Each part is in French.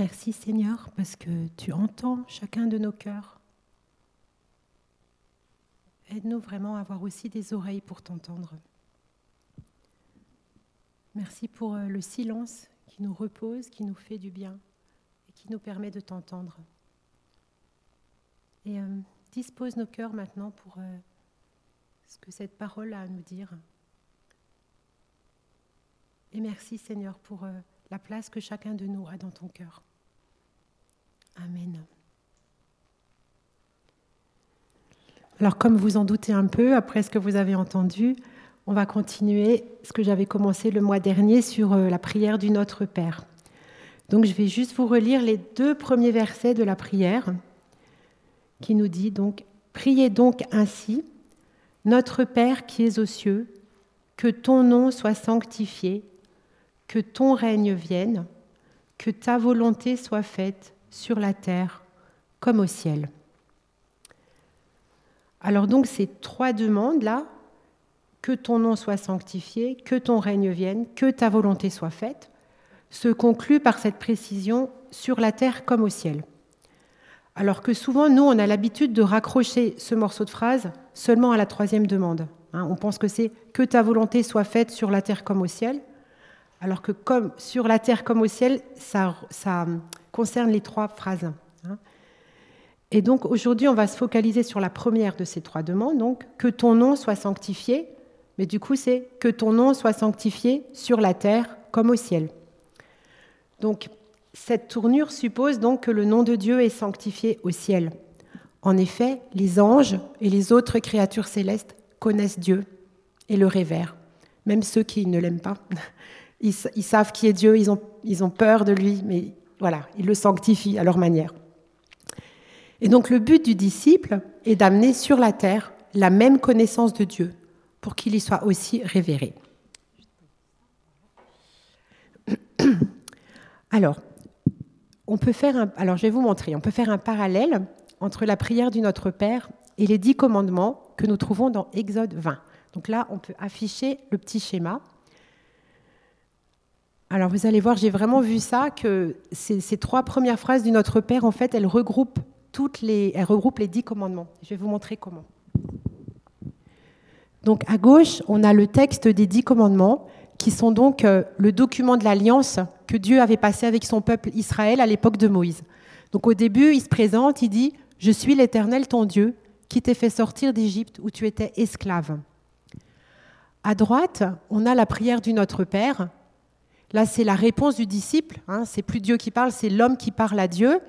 Merci Seigneur parce que tu entends chacun de nos cœurs. Aide-nous vraiment à avoir aussi des oreilles pour t'entendre. Merci pour euh, le silence qui nous repose, qui nous fait du bien et qui nous permet de t'entendre. Et euh, dispose nos cœurs maintenant pour euh, ce que cette parole a à nous dire. Et merci Seigneur pour la place que chacun de nous a dans ton cœur. Amen. Alors comme vous en doutez un peu, après ce que vous avez entendu, on va continuer ce que j'avais commencé le mois dernier sur euh, la prière du Notre Père. Donc je vais juste vous relire les deux premiers versets de la prière qui nous dit donc Priez donc ainsi, Notre Père qui es aux cieux, que ton nom soit sanctifié, que ton règne vienne, que ta volonté soit faite sur la terre comme au ciel. Alors donc ces trois demandes là, que ton nom soit sanctifié, que ton règne vienne, que ta volonté soit faite, se concluent par cette précision sur la terre comme au ciel. Alors que souvent, nous, on a l'habitude de raccrocher ce morceau de phrase seulement à la troisième demande. Hein. on pense que c'est que ta volonté soit faite sur la terre comme au ciel, alors que sur la terre comme au ciel, ça, concerne les trois phrases. Hein. Et donc aujourd'hui, on va se focaliser sur la première de ces trois demandes, donc que ton nom soit sanctifié, mais du coup, c'est que ton nom soit sanctifié sur la terre comme au ciel. Donc cette tournure suppose donc que le nom de Dieu est sanctifié au ciel. En effet, les anges et les autres créatures célestes connaissent Dieu et le révèrent, même ceux qui ne l'aiment pas. Ils, savent qui est Dieu, ils ont, ils ont peur de lui, mais voilà, ils le sanctifient à leur manière. Et donc le but du disciple est d'amener sur la terre la même connaissance de Dieu pour qu'il y soit aussi révéré. Alors, on peut faire un, alors je vais vous montrer, on peut faire un parallèle entre la prière du Notre Père et les dix commandements que nous trouvons dans Exode 20. Donc là, on peut afficher le petit schéma. Alors vous allez voir, j'ai vraiment vu ça, que ces, trois premières phrases du Notre Père, en fait, elles regroupent, toutes les, elles regroupent les dix commandements. Je vais vous montrer comment. Donc à gauche, on a le texte des dix commandements, qui sont donc euh, le document de l'alliance que Dieu avait passé avec son peuple Israël à l'époque de Moïse. Donc au début, il se présente, il dit, Je suis l'Éternel ton Dieu, qui t'ai fait sortir d'Égypte où tu étais esclave. À droite, on a la prière du Notre Père, Là, c'est la réponse du disciple. Hein. c'est plus Dieu qui parle, c'est l'homme qui parle à Dieu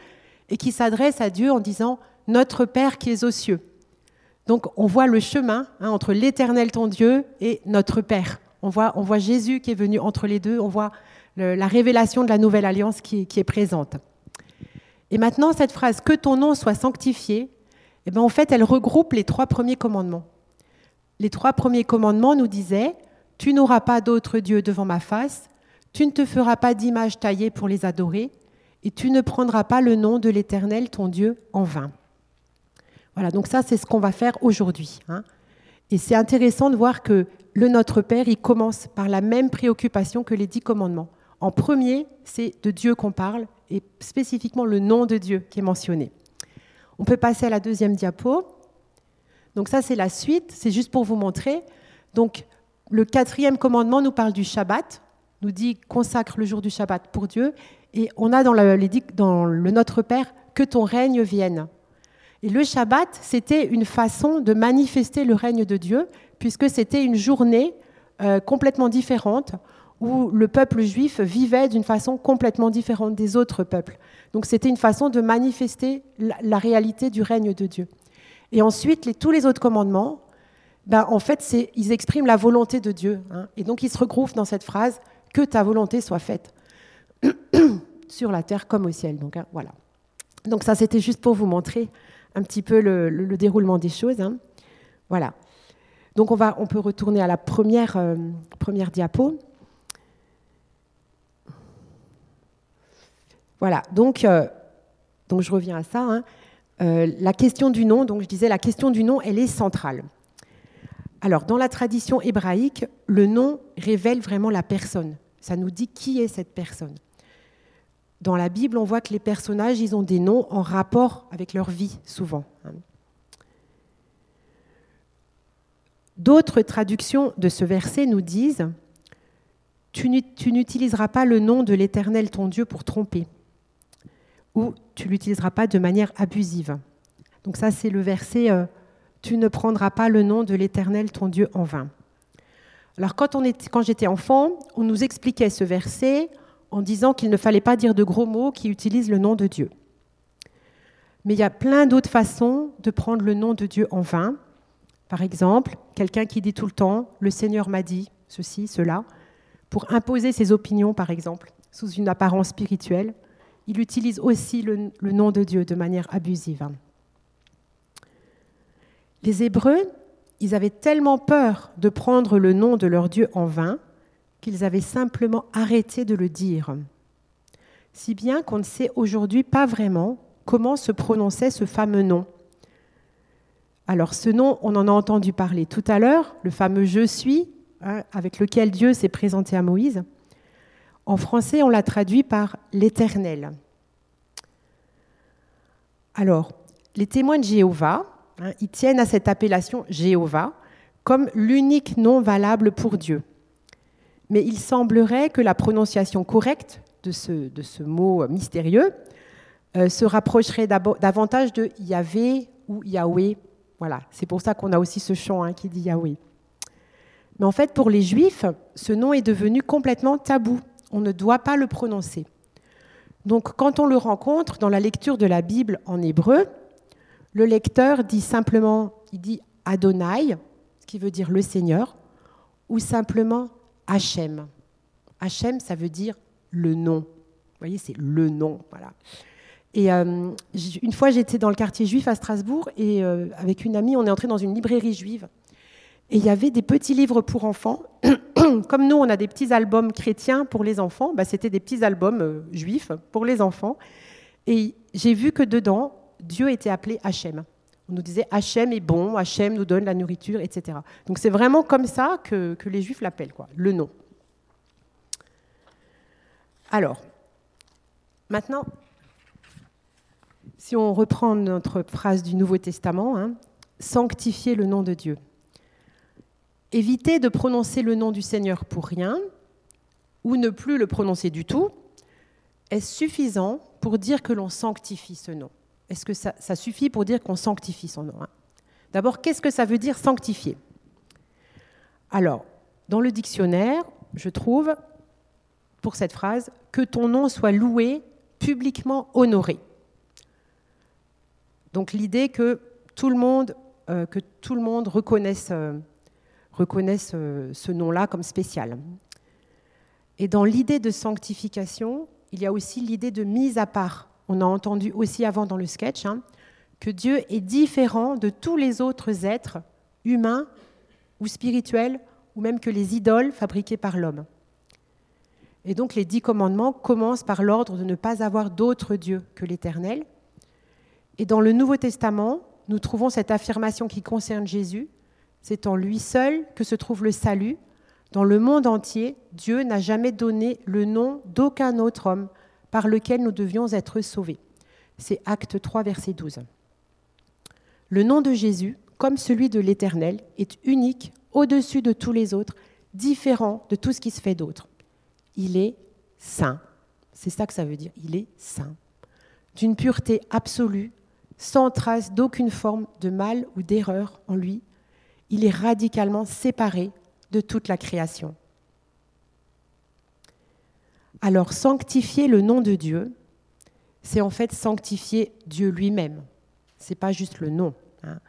et qui s'adresse à Dieu en disant Notre Père qui est aux cieux. Donc, on voit le chemin hein, entre l'Éternel ton Dieu et notre Père. On voit, on voit Jésus qui est venu entre les deux. On voit la révélation de la nouvelle alliance qui, est présente. Et maintenant, cette phrase Que ton nom soit sanctifié, eh ben, en fait, elle regroupe les trois premiers commandements. Les trois premiers commandements nous disaient Tu n'auras pas d'autre Dieu devant ma face, tu ne te feras pas d'image taillée pour les adorer, et tu ne prendras pas le nom de l'Éternel, ton Dieu, en vain. Voilà, donc ça, c'est ce qu'on va faire aujourd'hui. Hein. Et c'est intéressant de voir que le Notre Père, il commence par la même préoccupation que les dix commandements. En premier, c'est de Dieu qu'on parle, et spécifiquement le nom de Dieu qui est mentionné. On peut passer à la deuxième diapo. Donc ça, c'est la suite, c'est juste pour vous montrer. Donc le quatrième commandement nous parle du Shabbat, nous dit consacre le jour du Shabbat pour Dieu. Et on a dans le, dans le Notre Père que ton règne vienne. Et le Shabbat, c'était une façon de manifester le règne de Dieu, puisque c'était une journée euh, complètement différente où le peuple juif vivait d'une façon complètement différente des autres peuples. Donc c'était une façon de manifester la, réalité du règne de Dieu. Et ensuite, les, tous les autres commandements, ben, en fait, ils expriment la volonté de Dieu. Hein. Et donc ils se regroupent dans cette phrase que ta volonté soit faite sur la terre comme au ciel. Donc hein, voilà. Donc ça, c'était juste pour vous montrer un petit peu le, déroulement des choses. Hein. Voilà. Donc on, va, on peut retourner à la première, euh, diapo. Voilà, donc, euh, donc je reviens à ça. Hein. Euh, la question du nom, donc je disais, la question du nom, elle est centrale. Alors, dans la tradition hébraïque, le nom révèle vraiment la personne. Ça nous dit qui est cette personne. dans la Bible, on voit que les personnages, ils ont des noms en rapport avec leur vie, souvent. D'autres traductions de ce verset nous disent Tu n'utiliseras pas le nom de l'Éternel ton Dieu pour tromper, ou tu l'utiliseras pas de manière abusive. Donc ça, c'est le verset euh, Tu ne prendras pas le nom de l'Éternel ton Dieu en vain. Alors quand, quand j'étais enfant, on nous expliquait ce verset en disant qu'il ne fallait pas dire de gros mots qui utilisent le nom de Dieu. Mais il y a plein d'autres façons de prendre le nom de Dieu en vain. Par exemple, quelqu'un qui dit tout le temps Le Seigneur m'a dit ceci, cela, pour imposer ses opinions, par exemple, sous une apparence spirituelle, il utilise aussi le, le nom de Dieu de manière abusive. Les Hébreux, ils avaient tellement peur de prendre le nom de leur Dieu en vain qu'ils avaient simplement arrêté de le dire. Si bien qu'on ne sait aujourd'hui pas vraiment comment se prononçait ce fameux nom. Alors ce nom, on en a entendu parler tout à l'heure, le fameux Je suis, hein, avec lequel Dieu s'est présenté à Moïse. En français, on l'a traduit par l'Éternel. Alors, les témoins de Jéhovah, ils tiennent à cette appellation Jéhovah comme l'unique nom valable pour Dieu mais il semblerait que la prononciation correcte de ce, de ce mot mystérieux euh, se rapprocherait davantage de Yahvé ou Yahweh. Voilà, c'est pour ça qu'on a aussi ce chant hein, qui dit Yahweh. Mais en fait, pour les Juifs, ce nom est devenu complètement tabou. On ne doit pas le prononcer. Donc, quand on le rencontre dans la lecture de la Bible en hébreu, le lecteur dit simplement, il dit Adonai, ce qui veut dire le Seigneur, ou simplement Hachem. Hachem, ça veut dire le nom. Vous voyez, c'est le nom. Voilà. Et euh, une fois, j'étais dans le quartier juif à Strasbourg et euh, avec une amie, on est entré dans une librairie juive. Et il y avait des petits livres pour enfants. Comme nous, on a des petits albums chrétiens pour les enfants, bah, c'était des petits albums euh, juifs pour les enfants. Et j'ai vu que dedans, Dieu était appelé Hachem. On nous disait Hachem est bon, Hachem nous donne la nourriture, etc. Donc c'est vraiment comme ça que, les Juifs l'appellent, quoi, le nom. Alors, maintenant, si on reprend notre phrase du Nouveau Testament, hein, sanctifier le nom de Dieu. Éviter de prononcer le nom du Seigneur pour rien, ou ne plus le prononcer du tout, est suffisant pour dire que l'on sanctifie ce nom est-ce que ça, suffit pour dire qu'on sanctifie son nom hein? D'abord, qu'est-ce que ça veut dire sanctifier? Alors, dans le dictionnaire, je trouve, pour cette phrase, que ton nom soit loué, publiquement honoré. Donc l'idée que tout le monde, euh, reconnaisse, euh, euh, ce nom-là comme spécial. Et dans l'idée de sanctification, il y a aussi l'idée de mise à part on a entendu aussi avant dans le sketch, hein, que Dieu est différent de tous les autres êtres humains ou spirituels, ou même que les idoles fabriquées par l'homme. Et donc les dix commandements commencent par l'ordre de ne pas avoir d'autre Dieu que l'Éternel. Et dans le Nouveau Testament, nous trouvons cette affirmation qui concerne Jésus. C'est en lui seul que se trouve le salut. Dans le monde entier, Dieu n'a jamais donné le nom d'aucun autre homme par lequel nous devions être sauvés. C'est Acte 3, verset 12. Le nom de Jésus, comme celui de l'Éternel, est unique, au-dessus de tous les autres, différent de tout ce qui se fait d'autre. Il est saint. C'est ça que ça veut dire. Il est saint. D'une pureté absolue, sans trace d'aucune forme de mal ou d'erreur en lui. Il est radicalement séparé de toute la création. Alors sanctifier le nom de Dieu, c'est en fait sanctifier Dieu lui-même. C'est pas juste le nom. Hein.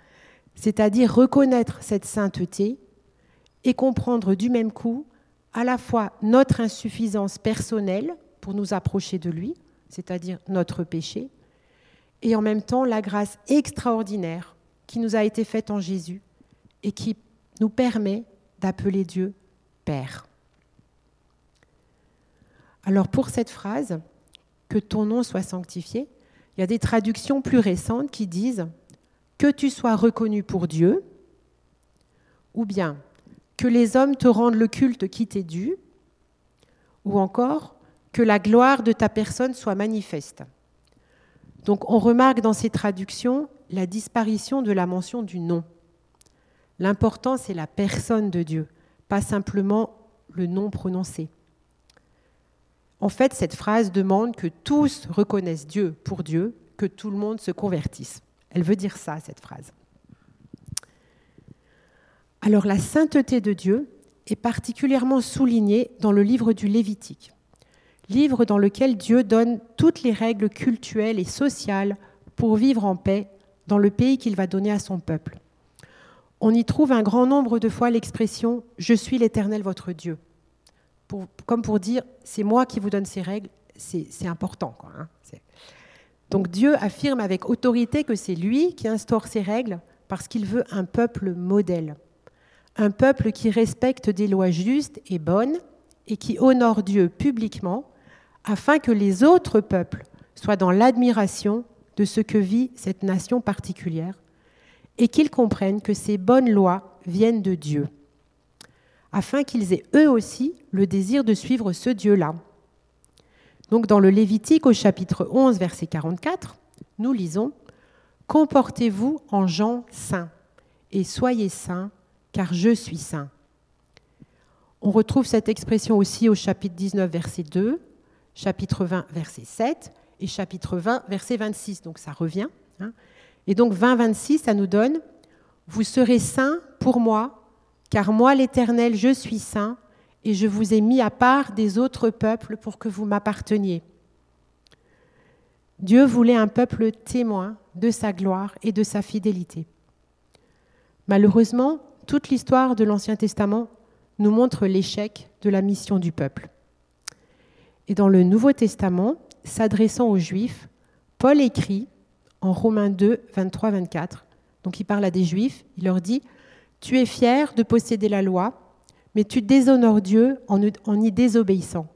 C'est-à-dire reconnaître cette sainteté et comprendre du même coup à la fois notre insuffisance personnelle pour nous approcher de lui, c'est-à-dire notre péché, et en même temps la grâce extraordinaire qui nous a été faite en Jésus et qui nous permet d'appeler Dieu Père. Alors pour cette phrase, que ton nom soit sanctifié, il y a des traductions plus récentes qui disent que tu sois reconnu pour Dieu, ou bien que les hommes te rendent le culte qui t'est dû, ou encore que la gloire de ta personne soit manifeste. Donc on remarque dans ces traductions la disparition de la mention du nom. L'important, c'est la personne de Dieu, pas simplement le nom prononcé. En fait, cette phrase demande que tous reconnaissent Dieu pour Dieu, que tout le monde se convertisse. Elle veut dire ça, cette phrase. Alors la sainteté de Dieu est particulièrement soulignée dans le livre du Lévitique, livre dans lequel Dieu donne toutes les règles cultuelles et sociales pour vivre en paix dans le pays qu'il va donner à son peuple. On y trouve un grand nombre de fois l'expression ⁇ Je suis l'Éternel votre Dieu comme pour dire c'est moi qui vous donne ces règles, c'est important. Hein. Donc Dieu affirme avec autorité que c'est lui qui instaure ces règles parce qu'il veut un peuple modèle, un peuple qui respecte des lois justes et bonnes et qui honore Dieu publiquement afin que les autres peuples soient dans l'admiration de ce que vit cette nation particulière et qu'ils comprennent que ces bonnes lois viennent de Dieu afin qu'ils aient eux aussi le désir de suivre ce Dieu-là. Donc dans le Lévitique au chapitre 11, verset 44, nous lisons Comportez-vous en gens saints et soyez saints, car je suis saint. On retrouve cette expression aussi au chapitre 19, verset 2, chapitre 20, verset 7 et chapitre 20, verset 26. Donc ça revient. Hein. Et donc 20, 26, ça nous donne Vous serez saints pour moi, car moi, l'Éternel, je suis saint, et je vous ai mis à part des autres peuples pour que vous m'apparteniez. Dieu voulait un peuple témoin de sa gloire et de sa fidélité. Malheureusement, toute l'histoire de l'Ancien Testament nous montre l'échec de la mission du peuple. Et dans le Nouveau Testament, s'adressant aux Juifs, Paul écrit en Romains 2, 23-24, donc il parle à des Juifs, il leur dit tu es fier de posséder la loi, mais tu déshonores Dieu en, y désobéissant.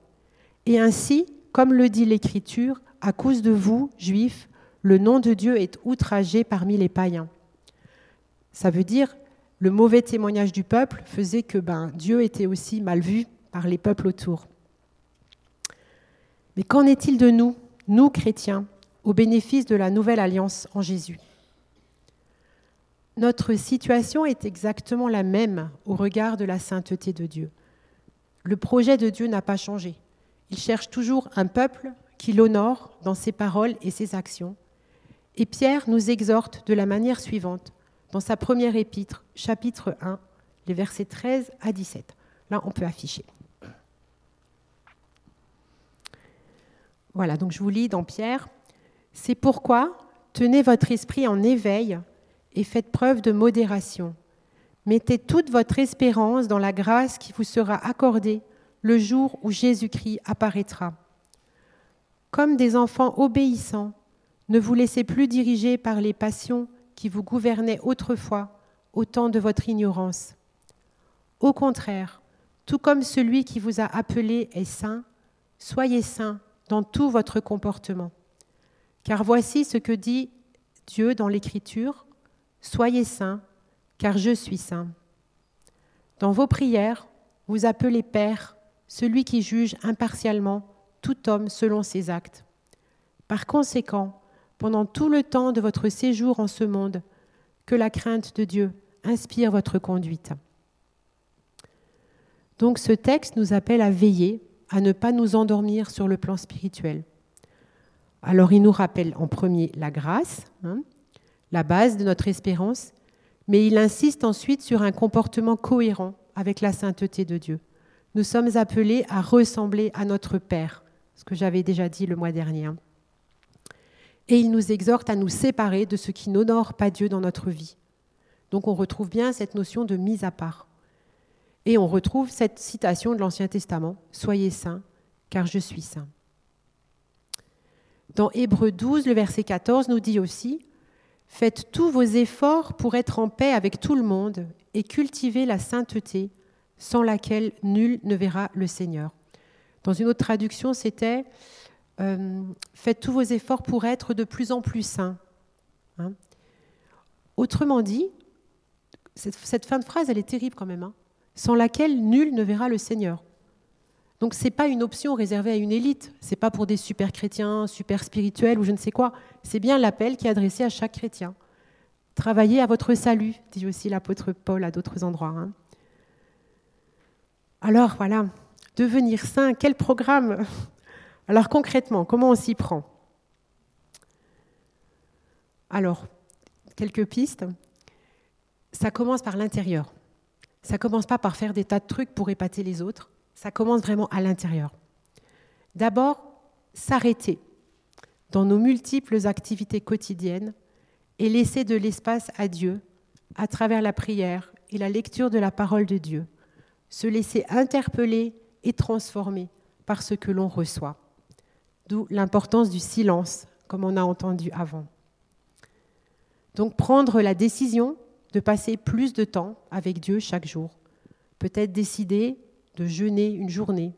Et ainsi, comme le dit l'Écriture, à cause de vous, Juifs, le nom de Dieu est outragé parmi les païens. Ça veut dire, le mauvais témoignage du peuple faisait que ben, Dieu était aussi mal vu par les peuples autour. Mais qu'en est-il de nous, nous chrétiens, au bénéfice de la nouvelle alliance en Jésus? Notre situation est exactement la même au regard de la sainteté de Dieu. Le projet de Dieu n'a pas changé. Il cherche toujours un peuple qui l'honore dans ses paroles et ses actions. Et Pierre nous exhorte de la manière suivante dans sa première épître, chapitre 1, les versets 13 à 17. Là, on peut afficher. Voilà, donc je vous lis dans Pierre. C'est pourquoi tenez votre esprit en éveil et faites preuve de modération. Mettez toute votre espérance dans la grâce qui vous sera accordée le jour où Jésus-Christ apparaîtra. Comme des enfants obéissants, ne vous laissez plus diriger par les passions qui vous gouvernaient autrefois au temps de votre ignorance. Au contraire, tout comme celui qui vous a appelé est saint, soyez saint dans tout votre comportement. Car voici ce que dit Dieu dans l'Écriture, Soyez saints, car je suis saint. Dans vos prières, vous appelez Père celui qui juge impartialement tout homme selon ses actes. Par conséquent, pendant tout le temps de votre séjour en ce monde, que la crainte de Dieu inspire votre conduite. Donc ce texte nous appelle à veiller, à ne pas nous endormir sur le plan spirituel. Alors il nous rappelle en premier la grâce, hein, la base de notre espérance, mais il insiste ensuite sur un comportement cohérent avec la sainteté de Dieu. Nous sommes appelés à ressembler à notre Père, ce que j'avais déjà dit le mois dernier. Et il nous exhorte à nous séparer de ce qui n'honore pas Dieu dans notre vie. Donc on retrouve bien cette notion de mise à part. Et on retrouve cette citation de l'Ancien Testament, Soyez saints, car je suis saint. Dans Hébreu 12, le verset 14 nous dit aussi, Faites tous vos efforts pour être en paix avec tout le monde et cultivez la sainteté sans laquelle nul ne verra le Seigneur. Dans une autre traduction, c'était euh, Faites tous vos efforts pour être de plus en plus saints. Hein. Autrement dit, cette, fin de phrase, elle est terrible quand même, hein, sans laquelle nul ne verra le Seigneur. Donc ce n'est pas une option réservée à une élite, ce n'est pas pour des super chrétiens, super spirituels ou je ne sais quoi. C'est bien l'appel qui est adressé à chaque chrétien. Travaillez à votre salut, dit aussi l'apôtre Paul à d'autres endroits. Hein. Alors voilà, devenir saint, quel programme? Alors concrètement, comment on s'y prend? Alors, quelques pistes. Ça commence par l'intérieur. Ça commence pas par faire des tas de trucs pour épater les autres. Ça commence vraiment à l'intérieur. D'abord, s'arrêter dans nos multiples activités quotidiennes et laisser de l'espace à Dieu à travers la prière et la lecture de la parole de Dieu. Se laisser interpeller et transformer par ce que l'on reçoit. D'où l'importance du silence, comme on a entendu avant. Donc prendre la décision de passer plus de temps avec Dieu chaque jour. Peut-être décider de jeûner une journée.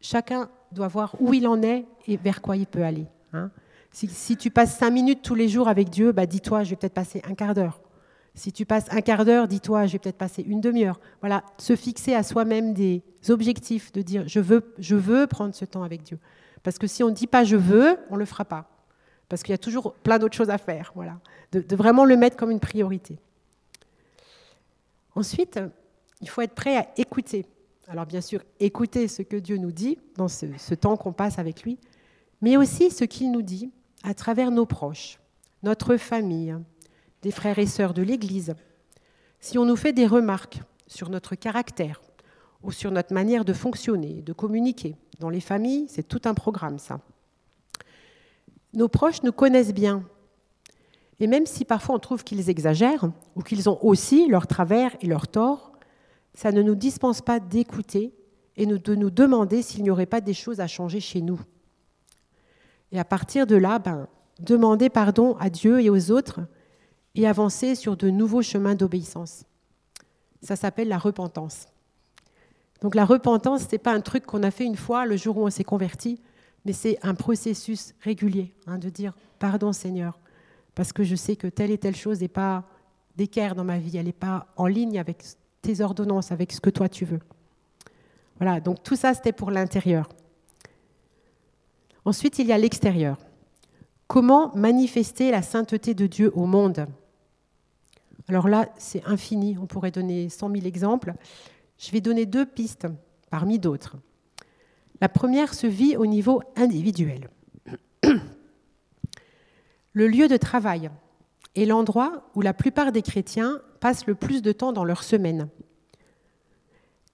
Chacun doit voir où il en est et vers quoi il peut aller. Hein. Si, tu passes cinq minutes tous les jours avec Dieu, bah dis-toi, je vais peut-être passer un quart d'heure. Si tu passes un quart d'heure, dis-toi, je vais peut-être passer une demi-heure. Voilà, se fixer à soi-même des objectifs, de dire, je veux, je veux prendre ce temps avec Dieu. Parce que si on ne dit pas je veux, on ne le fera pas. Parce qu'il y a toujours plein d'autres choses à faire. Voilà. De, vraiment le mettre comme une priorité. Ensuite, il faut être prêt à écouter. Alors bien sûr, écouter ce que Dieu nous dit dans ce, temps qu'on passe avec lui, mais aussi ce qu'il nous dit à travers nos proches, notre famille, des frères et sœurs de l'Église. Si on nous fait des remarques sur notre caractère ou sur notre manière de fonctionner, de communiquer, dans les familles, c'est tout un programme ça. Nos proches nous connaissent bien. Et même si parfois on trouve qu'ils exagèrent, ou qu'ils ont aussi leurs travers et leurs torts, ça ne nous dispense pas d'écouter et de nous demander s'il n'y aurait pas des choses à changer chez nous. Et à partir de là, ben, demander pardon à Dieu et aux autres et avancer sur de nouveaux chemins d'obéissance. Ça s'appelle la repentance. Donc la repentance, ce n'est pas un truc qu'on a fait une fois le jour où on s'est converti, mais c'est un processus régulier hein, de dire pardon Seigneur, parce que je sais que telle et telle chose n'est pas d'équerre dans ma vie, elle n'est pas en ligne avec tes ordonnances, avec ce que toi tu veux. Voilà, donc tout ça c'était pour l'intérieur. Ensuite, il y a l'extérieur. Comment manifester la sainteté de Dieu au monde? Alors là, c'est infini, on pourrait donner 100 000 exemples. Je vais donner deux pistes parmi d'autres. La première se vit au niveau individuel. Le lieu de travail est l'endroit où la plupart des chrétiens passent le plus de temps dans leur semaine.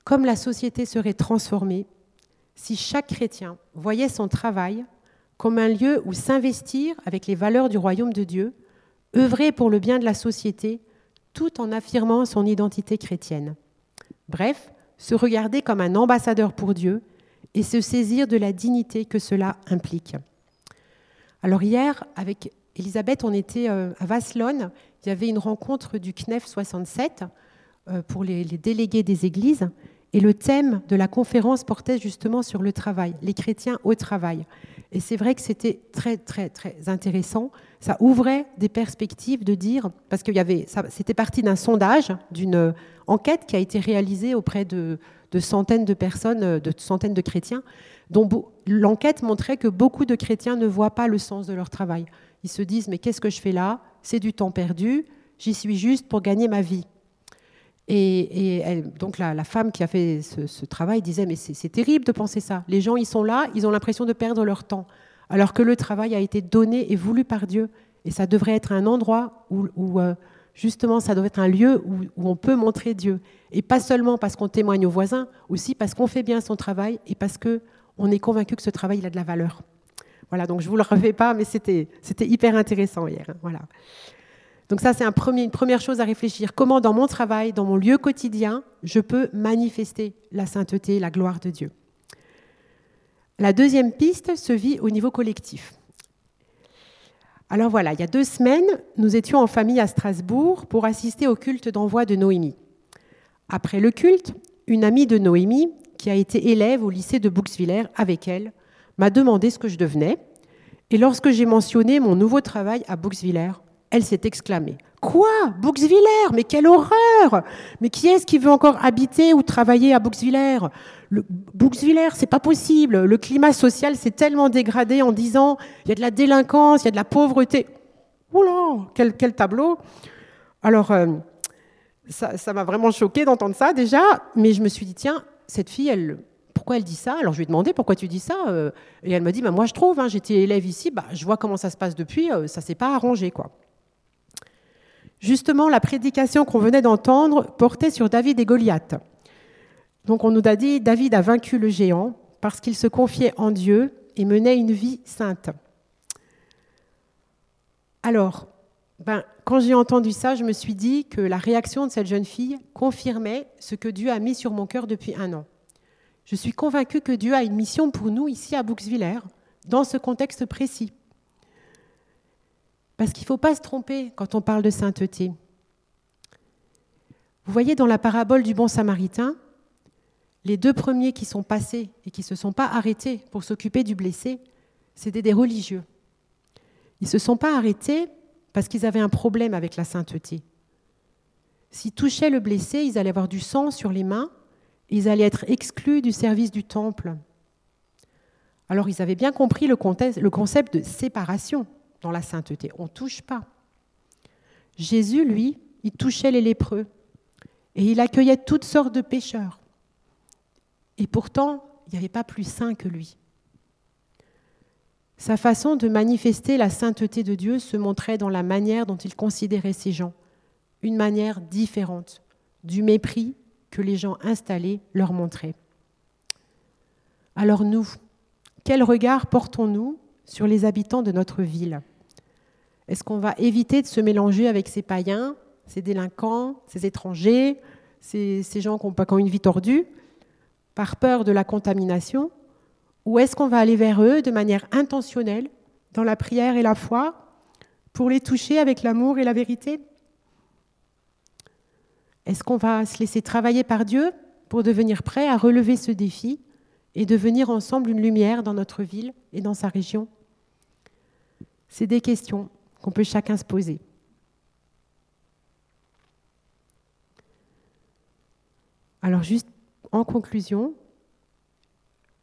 Comme la société serait transformée si chaque chrétien voyait son travail comme un lieu où s'investir avec les valeurs du royaume de Dieu, œuvrer pour le bien de la société, tout en affirmant son identité chrétienne. Bref, se regarder comme un ambassadeur pour Dieu et se saisir de la dignité que cela implique. Alors hier, avec Elisabeth, on était euh, à Vasselonne, il y avait une rencontre du CNEF 67 euh, pour les, délégués des églises, et le thème de la conférence portait justement sur le travail, les chrétiens au travail. Et c'est vrai que c'était très, très, très intéressant. Ça ouvrait des perspectives de dire, parce que c'était parti d'un sondage, d'une enquête qui a été réalisée auprès de, centaines de personnes, de centaines de chrétiens, dont l'enquête montrait que beaucoup de chrétiens ne voient pas le sens de leur travail. Ils se disent, mais qu'est-ce que je fais là? C'est du temps perdu, j'y suis juste pour gagner ma vie. Et, donc la, femme qui a fait ce, travail disait, mais c'est terrible de penser ça. Les gens, ils sont là, ils ont l'impression de perdre leur temps, alors que le travail a été donné et voulu par Dieu. Et ça devrait être un endroit où, euh, justement, ça doit être un lieu où, on peut montrer Dieu. Et pas seulement parce qu'on témoigne aux voisins, aussi parce qu'on fait bien son travail et parce qu'on est convaincu que ce travail il a de la valeur. Voilà, donc je ne vous le refais pas, mais c'était hyper intéressant hier. Hein, voilà. Donc ça, c'est une première chose à réfléchir. Comment dans mon travail, dans mon lieu quotidien, je peux manifester la sainteté, la gloire de Dieu? La deuxième piste se vit au niveau collectif. Alors voilà, il y a deux semaines, nous étions en famille à Strasbourg pour assister au culte d'envoi de Noémie. Après le culte, une amie de Noémie, qui a été élève au lycée de Bouxwiller avec elle, m'a demandé ce que je devenais. Et lorsque j'ai mentionné mon nouveau travail à Bouxwiller, elle s'est exclamée. Quoi? Bouxwiller Mais quelle horreur Mais qui est-ce qui veut encore habiter ou travailler à Bouxwiller le Bouxwiller, c'est pas possible. Le climat social s'est tellement dégradé en disant il y a de la délinquance, il y a de la pauvreté. Oula, quel, quel tableau Alors, euh, ça m'a vraiment choqué d'entendre ça déjà, mais je me suis dit tiens, cette fille, elle, pourquoi elle dit ça? Alors je lui ai demandé pourquoi tu dis ça, euh, et elle m'a dit bah, moi je trouve, hein, j'étais élève ici, bah, je vois comment ça se passe depuis, euh, ça s'est pas arrangé quoi. Justement, la prédication qu'on venait d'entendre portait sur David et Goliath. Donc on nous a dit, David a vaincu le géant parce qu'il se confiait en Dieu et menait une vie sainte. Alors, ben, quand j'ai entendu ça, je me suis dit que la réaction de cette jeune fille confirmait ce que Dieu a mis sur mon cœur depuis un an. Je suis convaincue que Dieu a une mission pour nous ici à Bouxwiller, dans ce contexte précis. Parce qu'il ne faut pas se tromper quand on parle de sainteté. Vous voyez dans la parabole du bon samaritain, les deux premiers qui sont passés et qui ne se sont pas arrêtés pour s'occuper du blessé, c'était des religieux. Ils ne se sont pas arrêtés parce qu'ils avaient un problème avec la sainteté. S'ils touchaient le blessé, ils allaient avoir du sang sur les mains, ils allaient être exclus du service du temple. Alors ils avaient bien compris le, concept de séparation dans la sainteté. On ne touche pas. Jésus, lui, il touchait les lépreux et il accueillait toutes sortes de pécheurs. Et pourtant, il n'y avait pas plus saint que lui. Sa façon de manifester la sainteté de Dieu se montrait dans la manière dont il considérait ces gens, une manière différente, du mépris que les gens installés leur montraient. Alors nous, quel regard portons-nous sur les habitants de notre ville? Est-ce qu'on va éviter de se mélanger avec ces païens, ces délinquants, ces étrangers, ces, gens qui n'ont une vie tordue par peur de la contamination? Ou est-ce qu'on va aller vers eux de manière intentionnelle, dans la prière et la foi, pour les toucher avec l'amour et la vérité? Est-ce qu'on va se laisser travailler par Dieu pour devenir prêt à relever ce défi et devenir ensemble une lumière dans notre ville et dans sa région? C'est des questions qu'on peut chacun se poser. Alors juste en conclusion,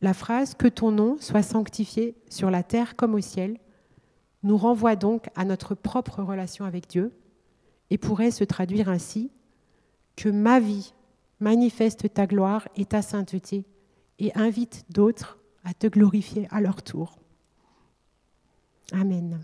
la phrase Que ton nom soit sanctifié sur la terre comme au ciel nous renvoie donc à notre propre relation avec Dieu et pourrait se traduire ainsi Que ma vie manifeste ta gloire et ta sainteté et invite d'autres à te glorifier à leur tour. Amen.